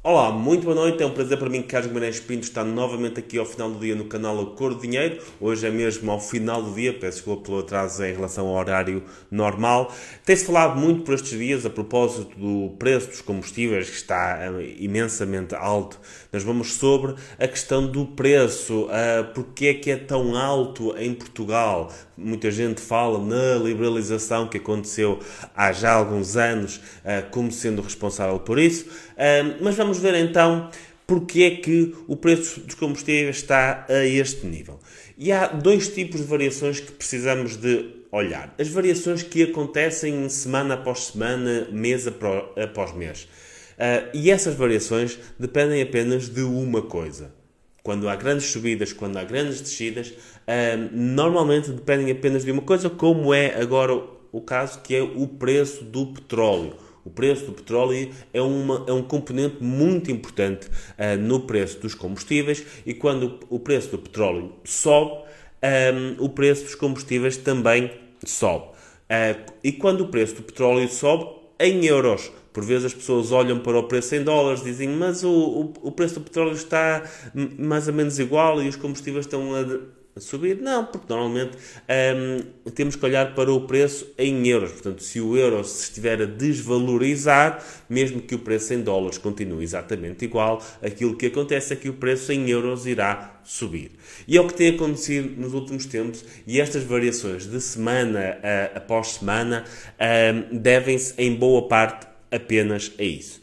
Olá, muito boa noite. É um prazer para mim que Carlos Guimarães Pinto está novamente aqui ao final do dia no canal Cor do Dinheiro. Hoje é mesmo ao final do dia, peço desculpa pelo atraso em relação ao horário normal. Tem-se falado muito por estes dias a propósito do preço dos combustíveis, que está eh, imensamente alto. Nós vamos sobre a questão do preço, uh, porque é que é tão alto em Portugal. Muita gente fala na liberalização que aconteceu há já alguns anos, uh, como sendo responsável por isso. Uh, mas vamos vamos ver então porque é que o preço dos combustíveis está a este nível. E há dois tipos de variações que precisamos de olhar. As variações que acontecem semana após semana, mês após mês. Uh, e essas variações dependem apenas de uma coisa. Quando há grandes subidas, quando há grandes descidas, uh, normalmente dependem apenas de uma coisa, como é agora o caso, que é o preço do petróleo o preço do petróleo é, uma, é um componente muito importante uh, no preço dos combustíveis e quando o preço do petróleo sobe, um, o preço dos combustíveis também sobe. Uh, e quando o preço do petróleo sobe, em euros. Por vezes as pessoas olham para o preço em dólares, dizem, mas o, o, o preço do petróleo está mais ou menos igual e os combustíveis estão a, subir? Não, porque normalmente um, temos que olhar para o preço em euros. Portanto, se o euro se estiver a desvalorizar, mesmo que o preço em dólares continue exatamente igual, aquilo que acontece é que o preço em euros irá subir. E é o que tem acontecido nos últimos tempos, e estas variações de semana uh, após semana um, devem-se, em boa parte, apenas a isso.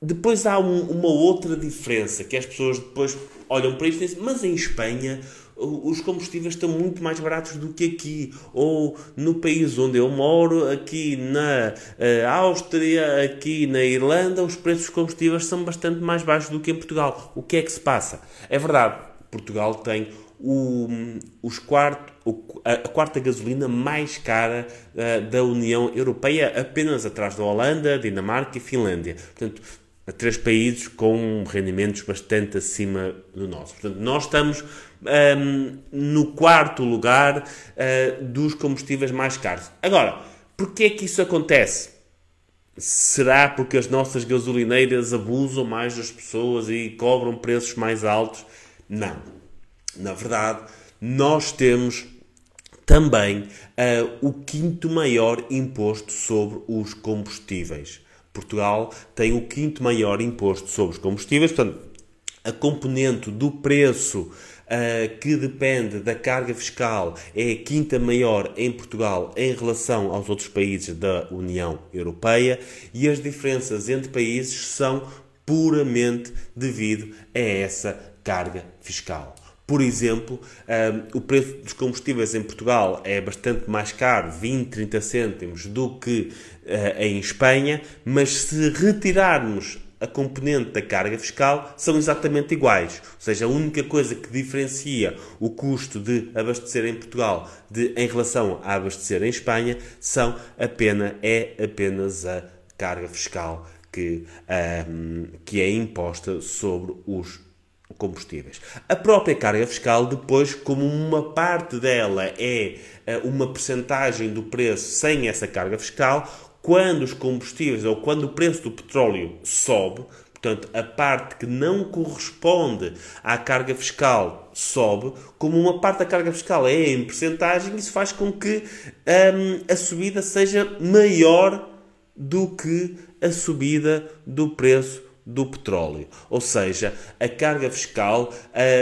Depois há um, uma outra diferença que as pessoas depois olham para isto e dizem, mas em Espanha os combustíveis estão muito mais baratos do que aqui, ou no país onde eu moro, aqui na uh, Áustria, aqui na Irlanda, os preços dos combustíveis são bastante mais baixos do que em Portugal. O que é que se passa? É verdade, Portugal tem o, os quarto, a quarta gasolina mais cara uh, da União Europeia, apenas atrás da Holanda, Dinamarca e Finlândia. Portanto, a três países com rendimentos bastante acima do nosso. Portanto, nós estamos um, no quarto lugar uh, dos combustíveis mais caros. Agora, porquê é que isso acontece? Será porque as nossas gasolineiras abusam mais das pessoas e cobram preços mais altos? Não. Na verdade, nós temos também uh, o quinto maior imposto sobre os combustíveis. Portugal tem o quinto maior imposto sobre os combustíveis, portanto, a componente do preço uh, que depende da carga fiscal é a quinta maior em Portugal em relação aos outros países da União Europeia e as diferenças entre países são puramente devido a essa carga fiscal. Por exemplo, um, o preço dos combustíveis em Portugal é bastante mais caro, 20, 30 cêntimos, do que uh, em Espanha, mas se retirarmos a componente da carga fiscal são exatamente iguais. Ou seja, a única coisa que diferencia o custo de abastecer em Portugal de, em relação a abastecer em Espanha são apenas, é apenas a carga fiscal que, um, que é imposta sobre os combustíveis. A própria carga fiscal, depois, como uma parte dela é eh, uma percentagem do preço sem essa carga fiscal, quando os combustíveis ou quando o preço do petróleo sobe, portanto, a parte que não corresponde à carga fiscal sobe, como uma parte da carga fiscal é em percentagem, isso faz com que hum, a subida seja maior do que a subida do preço do petróleo. Ou seja, a carga fiscal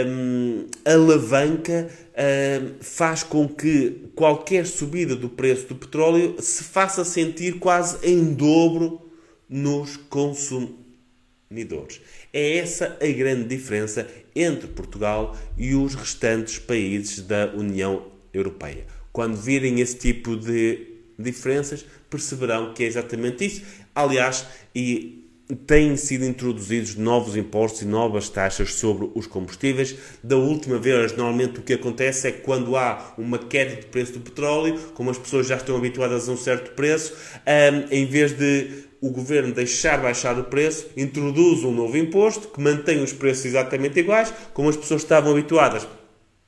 hum, alavanca, hum, faz com que qualquer subida do preço do petróleo se faça sentir quase em dobro nos consumidores. É essa a grande diferença entre Portugal e os restantes países da União Europeia. Quando virem esse tipo de diferenças, perceberão que é exatamente isso. Aliás, e têm sido introduzidos novos impostos e novas taxas sobre os combustíveis. Da última vez, normalmente o que acontece é que quando há uma queda de preço do petróleo, como as pessoas já estão habituadas a um certo preço, um, em vez de o governo deixar baixar o preço, introduz um novo imposto que mantém os preços exatamente iguais, como as pessoas estavam habituadas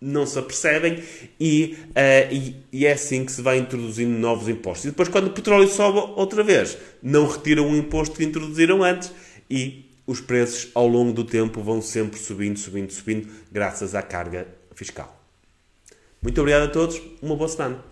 não se apercebem e, uh, e, e, é assim que se vai introduzindo novos impostos. E depois, quando o petróleo sobe outra vez, não retiram o imposto que introduziram antes e os preços ao longo do tempo vão sempre subindo, subindo, subindo, graças à carga fiscal. Muito obrigado a todos, uma boa semana.